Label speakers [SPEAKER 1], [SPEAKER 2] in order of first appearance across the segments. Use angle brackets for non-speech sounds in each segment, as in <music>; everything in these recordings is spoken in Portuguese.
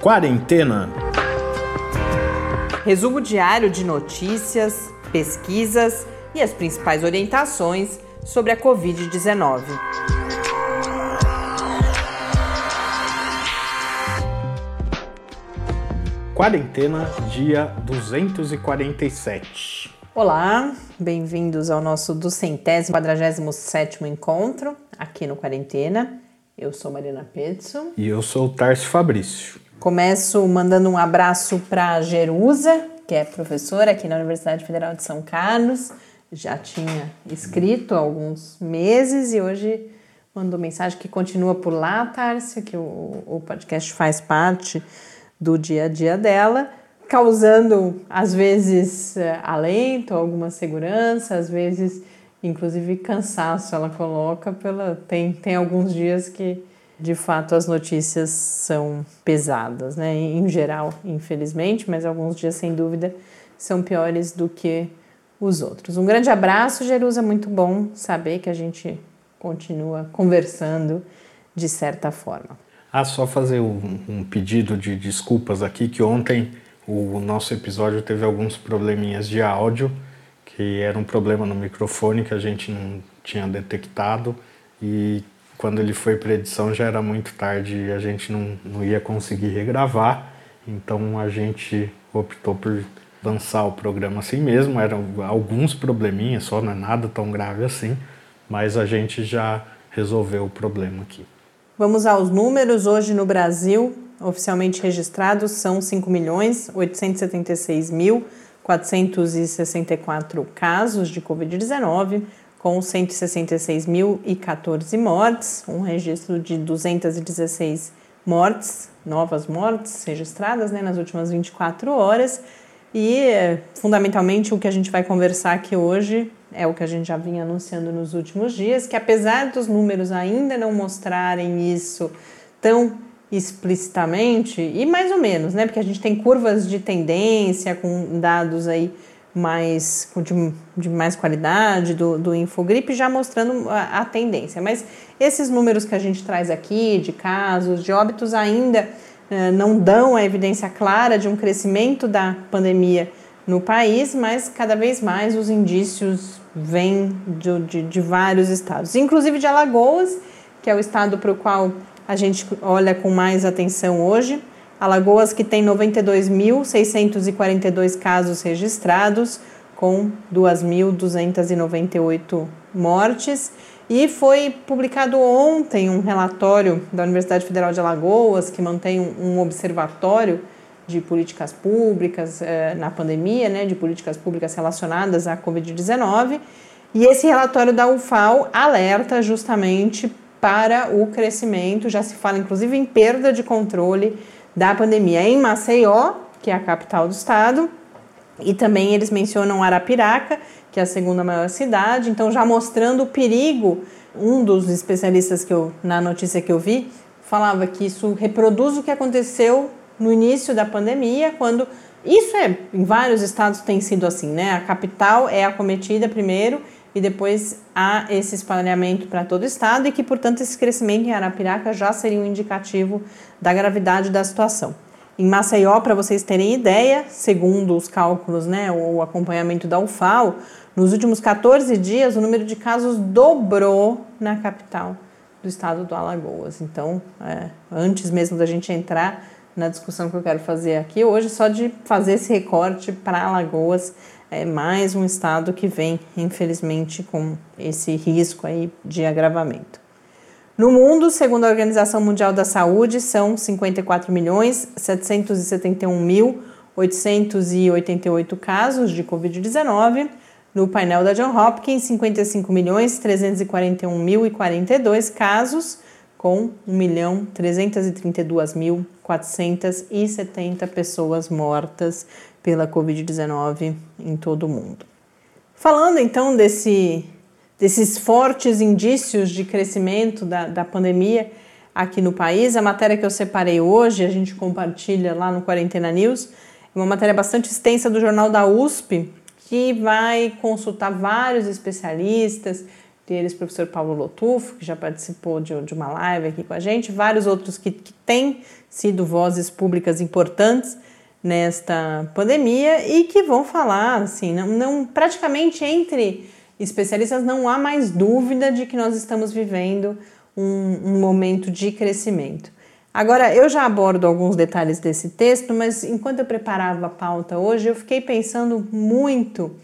[SPEAKER 1] Quarentena.
[SPEAKER 2] Resumo diário de notícias, pesquisas e as principais orientações sobre a Covid-19.
[SPEAKER 1] Quarentena, dia 247.
[SPEAKER 2] Olá, bem-vindos ao nosso duzentésimo, quadragésimo sétimo encontro aqui no Quarentena. Eu sou Marina Petzo.
[SPEAKER 1] E eu sou o Tarso Fabrício.
[SPEAKER 2] Começo mandando um abraço para Jerusa, que é professora aqui na Universidade Federal de São Carlos. Já tinha escrito há alguns meses e hoje mandou mensagem que continua por lá, Tárcia, que o, o podcast faz parte do dia a dia dela, causando às vezes eh, alento, alguma segurança, às vezes inclusive cansaço. Ela coloca pela tem tem alguns dias que de fato as notícias são pesadas, né? Em geral, infelizmente, mas alguns dias sem dúvida são piores do que os outros. Um grande abraço, Jerusa, muito bom saber que a gente continua conversando de certa forma.
[SPEAKER 1] Ah, só fazer um, um pedido de desculpas aqui, que ontem o nosso episódio teve alguns probleminhas de áudio, que era um problema no microfone que a gente não tinha detectado e quando ele foi para edição já era muito tarde e a gente não, não ia conseguir regravar, então a gente optou por lançar o programa assim mesmo. Eram alguns probleminhas só, não é nada tão grave assim, mas a gente já resolveu o problema aqui.
[SPEAKER 2] Vamos aos números. Hoje no Brasil, oficialmente registrados são 5.876.464 casos de Covid-19, com 166.014 mortes, um registro de 216 mortes, novas mortes registradas né, nas últimas 24 horas. E, fundamentalmente, o que a gente vai conversar aqui hoje é o que a gente já vinha anunciando nos últimos dias, que apesar dos números ainda não mostrarem isso tão explicitamente, e mais ou menos, né? Porque a gente tem curvas de tendência com dados aí mais de, de mais qualidade do, do Infogripe já mostrando a, a tendência. Mas esses números que a gente traz aqui de casos, de óbitos ainda eh, não dão a evidência clara de um crescimento da pandemia no país, mas cada vez mais os indícios vêm de, de, de vários estados, inclusive de Alagoas, que é o estado para o qual a gente olha com mais atenção hoje. Alagoas que tem 92.642 casos registrados, com 2.298 mortes. E foi publicado ontem um relatório da Universidade Federal de Alagoas, que mantém um observatório de políticas públicas eh, na pandemia, né, de políticas públicas relacionadas à Covid-19. E esse relatório da UFAO alerta justamente para o crescimento, já se fala inclusive em perda de controle da pandemia em Maceió, que é a capital do estado, e também eles mencionam Arapiraca, que é a segunda maior cidade, então já mostrando o perigo. Um dos especialistas que eu na notícia que eu vi falava que isso reproduz o que aconteceu no início da pandemia, quando isso é em vários estados tem sido assim, né? A capital é acometida primeiro e depois há esse espalhamento para todo o estado e que, portanto, esse crescimento em Arapiraca já seria um indicativo da gravidade da situação. Em Maceió, para vocês terem ideia, segundo os cálculos, né, o acompanhamento da UFAO, nos últimos 14 dias o número de casos dobrou na capital do estado do Alagoas. Então, é, antes mesmo da gente entrar na discussão que eu quero fazer aqui hoje, só de fazer esse recorte para Alagoas, é mais um estado que vem, infelizmente, com esse risco aí de agravamento. No mundo, segundo a Organização Mundial da Saúde, são 54 milhões 771 mil 888 casos de Covid-19. No painel da John Hopkins, 55 milhões 341 mil e 42 casos, com 1 milhão 332 mil 470 pessoas mortas pela Covid-19 em todo o mundo. Falando então desse desses fortes indícios de crescimento da, da pandemia aqui no país. A matéria que eu separei hoje, a gente compartilha lá no Quarentena News, é uma matéria bastante extensa do jornal da USP, que vai consultar vários especialistas, entre eles o professor Paulo Lotufo, que já participou de, de uma live aqui com a gente, vários outros que, que têm sido vozes públicas importantes nesta pandemia e que vão falar, assim, não, não praticamente entre especialistas não há mais dúvida de que nós estamos vivendo um, um momento de crescimento. Agora, eu já abordo alguns detalhes desse texto, mas enquanto eu preparava a pauta hoje, eu fiquei pensando muito,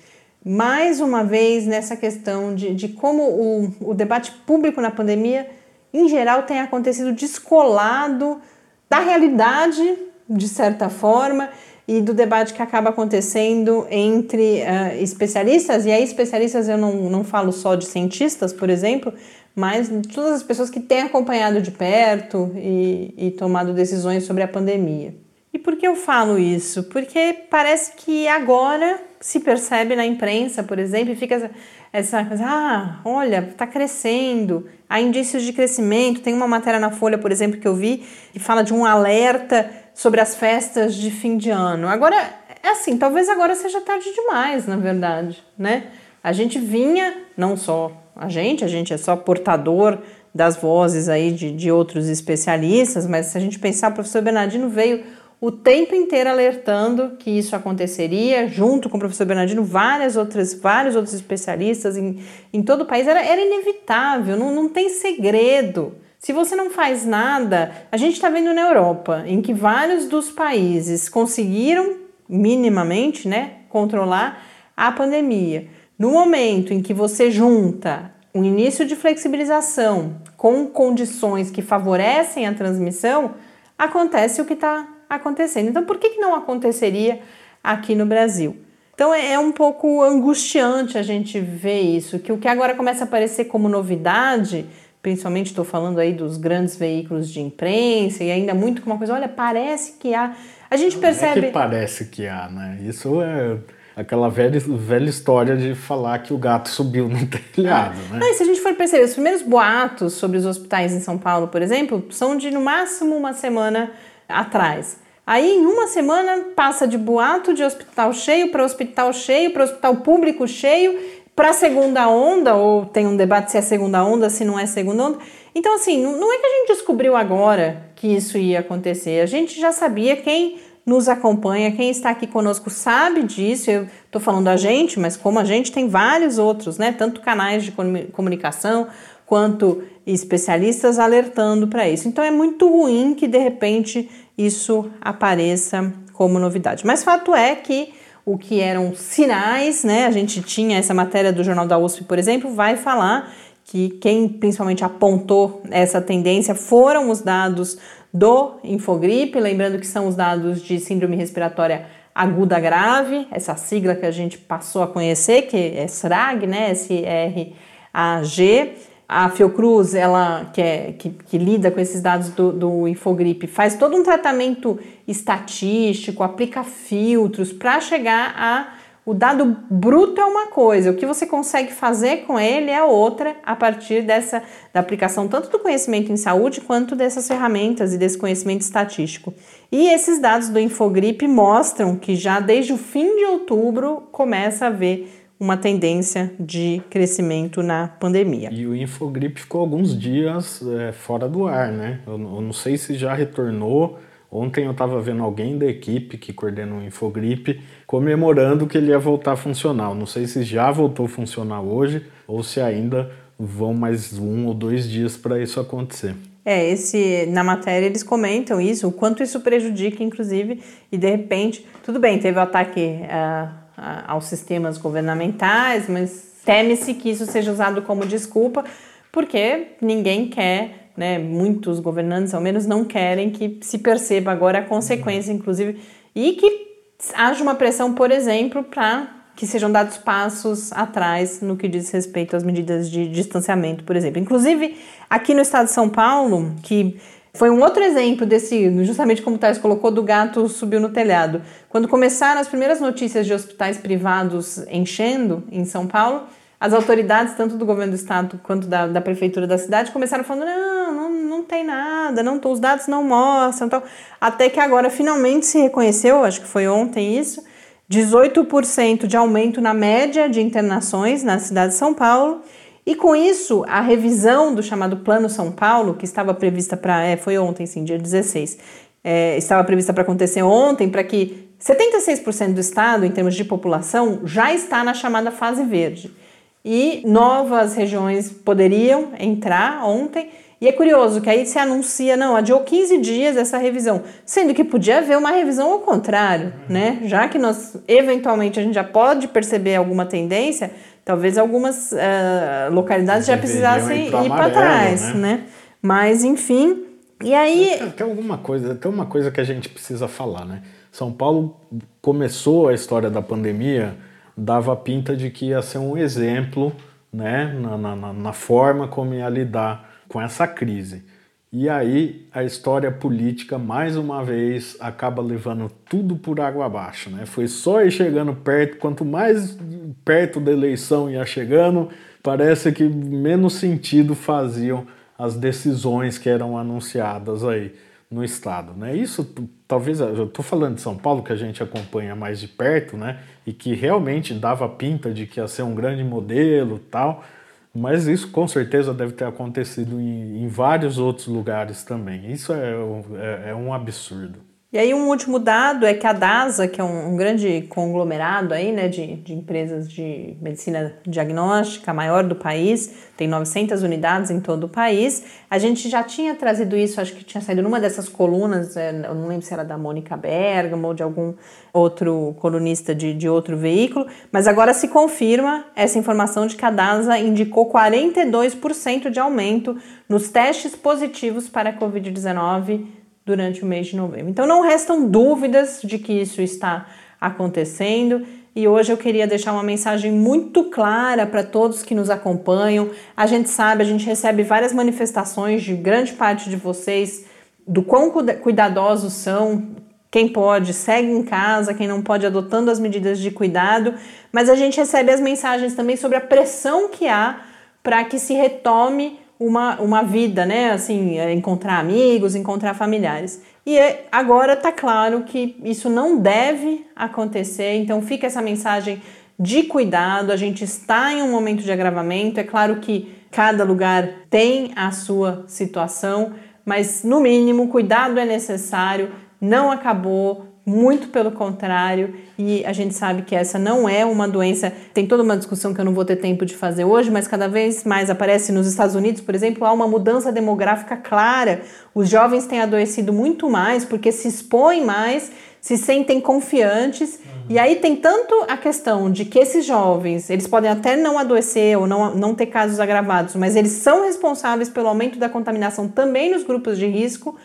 [SPEAKER 2] mais uma vez, nessa questão de, de como o, o debate público na pandemia, em geral, tem acontecido descolado da realidade, de certa forma, e do debate que acaba acontecendo entre uh, especialistas, e aí especialistas eu não, não falo só de cientistas, por exemplo, mas todas as pessoas que têm acompanhado de perto e, e tomado decisões sobre a pandemia. E por que eu falo isso? Porque parece que agora se percebe na imprensa, por exemplo, e fica essa coisa, ah, olha, está crescendo, há indícios de crescimento. Tem uma matéria na Folha, por exemplo, que eu vi, que fala de um alerta sobre as festas de fim de ano. Agora, é assim, talvez agora seja tarde demais, na verdade, né? A gente vinha, não só a gente, a gente é só portador das vozes aí de, de outros especialistas, mas se a gente pensar, o professor Bernardino veio o tempo inteiro alertando que isso aconteceria, junto com o professor Bernardino, várias outras, vários outros especialistas em, em todo o país. Era, era inevitável, não, não tem segredo. Se você não faz nada, a gente está vendo na Europa, em que vários dos países conseguiram minimamente né, controlar a pandemia. No momento em que você junta o início de flexibilização com condições que favorecem a transmissão, acontece o que está acontecendo. Então, por que, que não aconteceria aqui no Brasil? Então é, é um pouco angustiante a gente ver isso, que o que agora começa a aparecer como novidade principalmente estou falando aí dos grandes veículos de imprensa e ainda muito com uma coisa, olha, parece que há. A gente percebe.
[SPEAKER 1] Não é que parece que há, né? Isso é aquela velha, velha história de falar que o gato subiu no <laughs> telhado, né?
[SPEAKER 2] Não, e se a gente for perceber, os primeiros boatos sobre os hospitais em São Paulo, por exemplo, são de no máximo uma semana atrás. Aí, em uma semana, passa de boato de hospital cheio para hospital cheio, para hospital público cheio, para a segunda onda, ou tem um debate se é segunda onda, se não é segunda onda. Então, assim, não é que a gente descobriu agora que isso ia acontecer. A gente já sabia, quem nos acompanha, quem está aqui conosco sabe disso. Eu estou falando a gente, mas como a gente tem vários outros, né? Tanto canais de comunicação quanto especialistas alertando para isso. Então é muito ruim que de repente isso apareça como novidade. Mas fato é que o que eram sinais, né? A gente tinha essa matéria do Jornal da USP, por exemplo, vai falar que quem principalmente apontou essa tendência foram os dados do Infogripe, lembrando que são os dados de síndrome respiratória aguda grave, essa sigla que a gente passou a conhecer, que é SRAG, né? S-R-A-G. A Fiocruz, ela que, é, que, que lida com esses dados do, do Infogripe, faz todo um tratamento estatístico, aplica filtros para chegar a o dado bruto é uma coisa, o que você consegue fazer com ele é outra a partir dessa da aplicação tanto do conhecimento em saúde quanto dessas ferramentas e desse conhecimento estatístico. E esses dados do Infogripe mostram que já desde o fim de outubro começa a haver uma tendência de crescimento na pandemia.
[SPEAKER 1] E o Infogripe ficou alguns dias é, fora do ar, né? Eu, eu, não sei se já retornou. Ontem eu estava vendo alguém da equipe que coordena o Infogripe comemorando que ele ia voltar. Eu não sei se já voltou a funcionar hoje ou se ainda vão mais um ou dois dias para isso acontecer.
[SPEAKER 2] É, esse na matéria eles comentam isso, o quanto isso prejudica, inclusive, e de repente, tudo bem, teve o ataque. Uh, aos sistemas governamentais, mas teme-se que isso seja usado como desculpa, porque ninguém quer, né, muitos governantes ao menos não querem que se perceba agora a consequência, inclusive, e que haja uma pressão, por exemplo, para que sejam dados passos atrás no que diz respeito às medidas de distanciamento, por exemplo. Inclusive, aqui no estado de São Paulo, que foi um outro exemplo desse, justamente como o Thais colocou, do gato subiu no telhado. Quando começaram as primeiras notícias de hospitais privados enchendo em São Paulo, as autoridades, tanto do governo do estado quanto da, da prefeitura da cidade, começaram falando: não, não, tem nada, não, os dados não mostram. Tal. Até que agora finalmente se reconheceu, acho que foi ontem isso, 18% de aumento na média de internações na cidade de São Paulo E com isso, a revisão do chamado Plano São Paulo, que estava prevista para. É, foi ontem, sim, dia 16. É, estava prevista para acontecer ontem, para que 76% do estado, em termos de população, já está na chamada fase verde. E novas regiões poderiam entrar ontem. E é curioso que aí se anuncia, não, adiou 15 dias essa revisão, sendo que podia haver uma revisão ao contrário, né? Já que nós, eventualmente, a gente já pode perceber alguma tendência, talvez algumas uh, localidades já precisassem ir para trás, né? né? Mas, enfim, e aí...
[SPEAKER 1] Tem alguma coisa, tem uma coisa que a gente precisa falar, né? São Paulo começou a história da pandemia, dava pinta de que ia ser um exemplo, né? na, na, na forma como ia lidar com essa crise. E aí a história política, mais uma vez, acaba levando tudo por água abaixo. Né? Foi só ir chegando perto, quanto mais perto da eleição ia chegando, parece que menos sentido faziam as decisões que eram anunciadas aí no estado, né? Isso talvez eu estou falando de São Paulo que a gente acompanha mais de perto, né? E que realmente dava pinta de que ia ser um grande modelo, tal. Mas isso com certeza deve ter acontecido em, em vários outros lugares também. Isso é, é, é, um absurdo.
[SPEAKER 2] E aí um último dado é que a DASA, que é um, um grande conglomerado aí, né, de, de empresas de medicina diagnóstica, maior do país, tem 900 unidades em todo o país. A gente já tinha trazido isso, acho que tinha saído numa dessas colunas, é, eu não lembro se era da Mônica Bergamo ou de algum outro colunista de, de outro veículo, mas agora se confirma essa informação de que a DASA indicou 42% de aumento nos testes positivos para a Covid-19 durante o mês de novembro. Então não restam dúvidas de que isso está acontecendo e hoje eu queria deixar uma mensagem muito clara para todos que nos acompanham. A gente sabe, a gente recebe várias manifestações de grande parte de vocês do quão cuidadosos são. Quem pode, segue em casa, quem não pode, adotando as medidas de cuidado. Mas a gente recebe as mensagens também sobre a pressão que há para que se retome uma, uma vida, né? Assim, é, encontrar amigos, encontrar familiares. E é, agora está claro que isso não deve acontecer, então fica essa mensagem de cuidado. A gente está em um momento de agravamento, é claro que cada lugar tem a sua situação, mas no mínimo, cuidado é necessário, não acabou, muito pelo contrário, e a gente sabe que essa não é uma doença. Tem toda uma discussão que eu não vou ter tempo de fazer hoje, mas cada vez mais aparece nos Estados Unidos, por exemplo, há uma mudança demográfica clara. Os jovens têm adoecido muito mais porque se expõem mais, se sentem confiantes. Uhum. E aí tem tanto a questão de que esses jovens, eles podem até não adoecer ou não, não ter casos agravados, mas eles são responsáveis pelo aumento da contaminação também nos grupos de risco.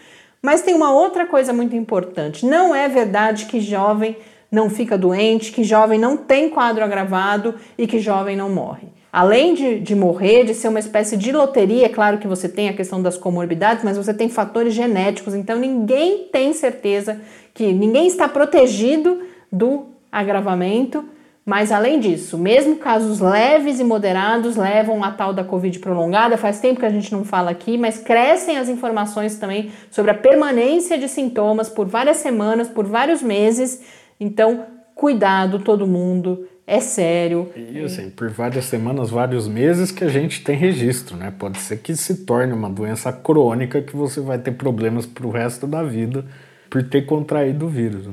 [SPEAKER 2] Mas tem uma outra coisa muito importante: não é verdade que jovem não fica doente, que jovem não tem quadro agravado e que jovem não morre. Além de, de morrer, de ser uma espécie de loteria, é claro que você tem a questão das comorbidades, mas você tem fatores genéticos, então ninguém tem certeza que ninguém está protegido do agravamento mas além disso, mesmo casos leves e moderados levam a tal da Covid prolongada. Faz tempo que a gente não fala aqui, mas crescem as informações também sobre a permanência de sintomas por várias semanas, por vários meses. Então, cuidado todo mundo, é sério.
[SPEAKER 1] E assim, por várias semanas, vários meses que a gente tem registro, né? Pode ser que se torne uma doença crônica que você vai ter problemas para o resto da vida por ter contraído o vírus.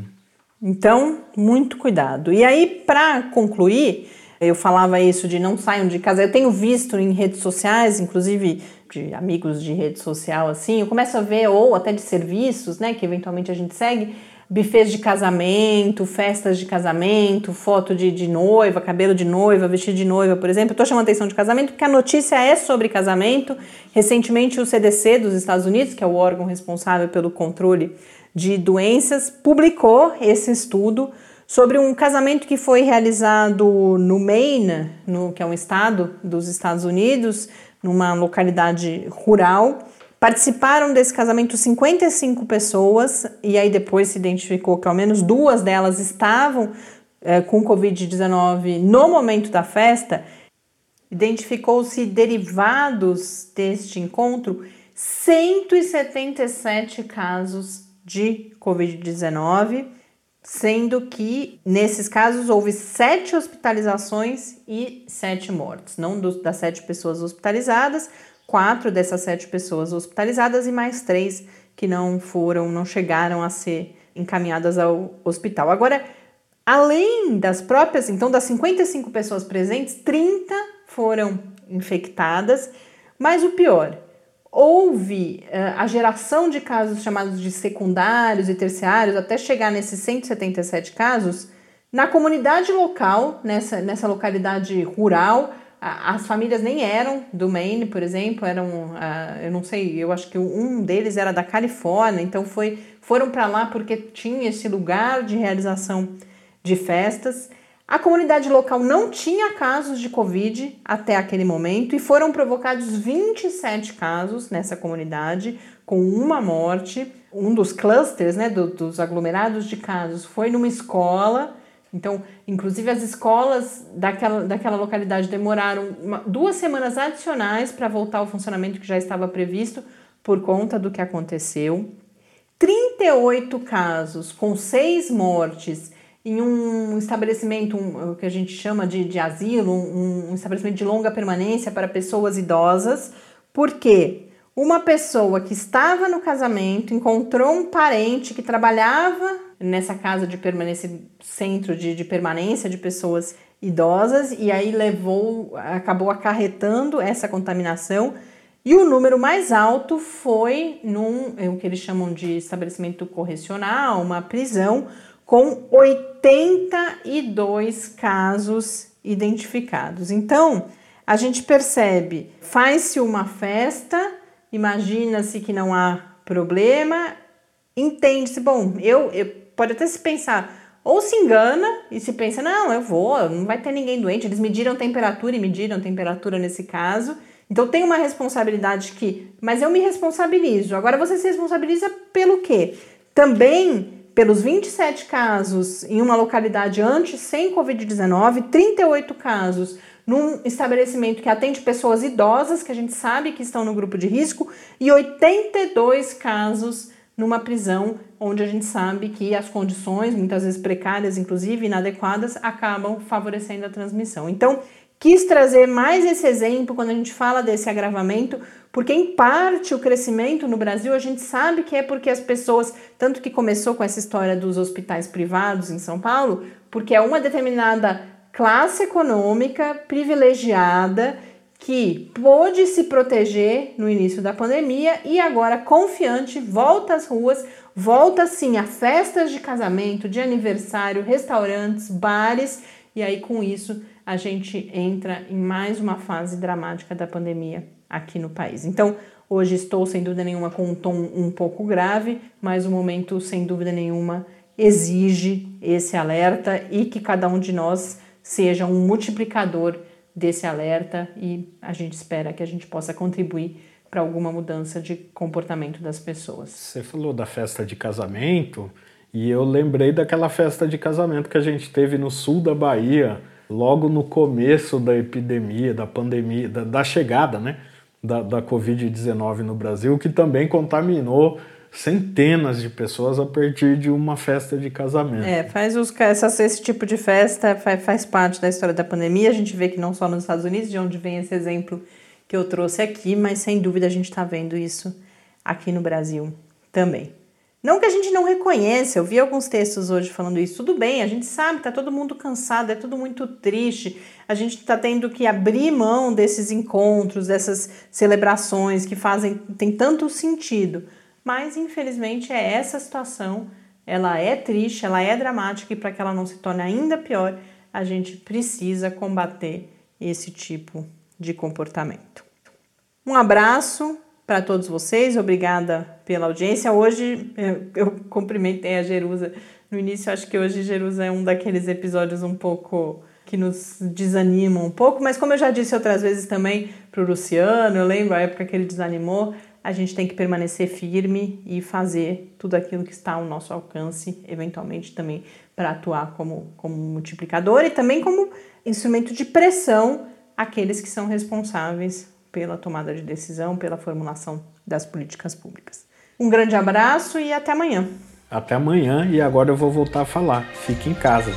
[SPEAKER 2] Então, muito cuidado. E aí, para concluir, eu falava isso de não saiam de casa. Eu tenho visto em redes sociais, inclusive de amigos de rede social, assim, eu começo a ver, ou até de serviços, né, que eventualmente a gente segue, bufês de casamento, festas de casamento, foto de, de noiva, cabelo de noiva, vestido de noiva, por exemplo. Estou chamando atenção de casamento porque a notícia é sobre casamento. Recentemente, o CDC dos Estados Unidos, que é o órgão responsável pelo controle de doenças, publicou esse estudo sobre um casamento que foi realizado no Maine, no, que é um estado dos Estados Unidos, numa localidade rural. Participaram desse casamento 55 pessoas, e aí depois se identificou que ao menos duas delas estavam é, com Covid-19 no momento da festa. Identificou-se derivados deste encontro 177 casos de Covid-19, sendo que nesses casos houve sete hospitalizações e sete mortes. Não dos, das sete pessoas hospitalizadas, quatro dessas sete pessoas hospitalizadas e mais três que não foram, não chegaram a ser encaminhadas ao hospital. Agora, além das próprias, então das 55 pessoas presentes, 30 foram infectadas, mas o pior, houve uh, a geração de casos chamados de secundários e terciários, até chegar nesses 177 casos, na comunidade local, nessa, nessa localidade rural, as famílias nem eram do Maine, por exemplo, eram, uh, eu não sei, eu acho que um deles era da Califórnia, então foi, foram para lá porque tinha esse lugar de realização de festas. A comunidade local não tinha casos de Covid até aquele momento e foram provocados 27 casos nessa comunidade, com uma morte. Um dos clusters, né, do, dos aglomerados de casos, foi numa escola então, inclusive as escolas daquela, daquela localidade demoraram uma, duas semanas adicionais para voltar ao funcionamento que já estava previsto por conta do que aconteceu. 38 casos com seis mortes em um estabelecimento, um, que a gente chama de, de asilo, um, um estabelecimento de longa permanência para pessoas idosas. Por quê? Uma pessoa que estava no casamento encontrou um parente que trabalhava nessa casa de permanência, centro de, de permanência de pessoas idosas, e aí levou, acabou acarretando essa contaminação. E o número mais alto foi num é o que eles chamam de estabelecimento correcional, uma prisão, com 82 casos identificados. Então, a gente percebe, faz-se uma festa imagina-se que não há problema, entende-se, bom, eu, eu pode até se pensar, ou se engana e se pensa, não, eu vou, não vai ter ninguém doente, eles mediram temperatura e mediram temperatura nesse caso, então tem uma responsabilidade que, mas eu me responsabilizo. Agora você se responsabiliza pelo quê? Também pelos 27 casos em uma localidade antes sem Covid-19, 38 casos num estabelecimento que atende pessoas idosas, que a gente sabe que estão no grupo de risco, e 82 casos numa prisão onde a gente sabe que as condições, muitas vezes precárias, inclusive inadequadas, acabam favorecendo a transmissão. Então, quis trazer mais esse exemplo quando a gente fala desse agravamento, porque em parte o crescimento no Brasil a gente sabe que é porque as pessoas, tanto que começou com essa história dos hospitais privados em São Paulo, porque é uma determinada classe econômica privilegiada que pôde se proteger no início da pandemia e agora confiante volta às ruas, volta sim a festas de casamento, de aniversário, restaurantes, bares e aí com isso a gente entra em mais uma fase dramática da pandemia aqui no país. Então, hoje estou sem dúvida nenhuma com um tom um pouco grave, mas o momento sem dúvida nenhuma exige esse alerta e que cada um de nós seja um multiplicador desse alerta e a gente espera que a gente possa contribuir para alguma mudança de comportamento das pessoas.
[SPEAKER 1] Você falou da festa de casamento e eu lembrei daquela festa de casamento que a gente teve no sul da Bahia, logo no começo da epidemia, da pandemia, da, da chegada né, da, da Covid-19 no Brasil, que também contaminou centenas de pessoas a partir de uma festa de casamento.
[SPEAKER 2] É, faz os, essa, esse tipo de festa faz, faz parte da história da pandemia. A gente vê que não só nos Estados Unidos, de onde vem esse exemplo que eu trouxe aqui, mas sem dúvida a gente está vendo isso aqui no Brasil também. Não que a gente não reconheça, eu vi alguns textos hoje falando isso. Tudo bem, a gente sabe, tá todo mundo cansado, é tudo muito triste. A gente está tendo que abrir mão desses encontros, dessas celebrações que fazem tem tanto sentido. Mas infelizmente é essa situação, ela é triste, ela é dramática e para que ela não se torne ainda pior, a gente precisa combater esse tipo de comportamento. Um abraço para todos vocês, obrigada pela audiência. Hoje eu, eu cumprimentei a Jerusa no início, acho que hoje Jerusa é um daqueles episódios um pouco que nos desanimam um pouco, mas como eu já disse outras vezes também para o Luciano, eu lembro a época que ele desanimou, a gente tem que permanecer firme e fazer tudo aquilo que está ao nosso alcance, eventualmente também para atuar como, como multiplicador e também como instrumento de pressão àqueles que são responsáveis pela tomada de decisão, pela formulação das políticas públicas. Um grande abraço e até amanhã.
[SPEAKER 1] Até amanhã e agora eu vou voltar a falar. Fique em casa.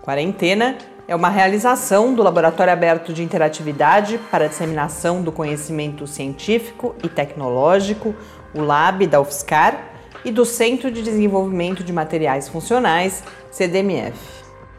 [SPEAKER 2] Quarentena é uma realização do Laboratório Aberto de Interatividade para a Disseminação do Conhecimento Científico e Tecnológico, o LAB da UFSCar, e do Centro de Desenvolvimento de Materiais Funcionais, CDMF.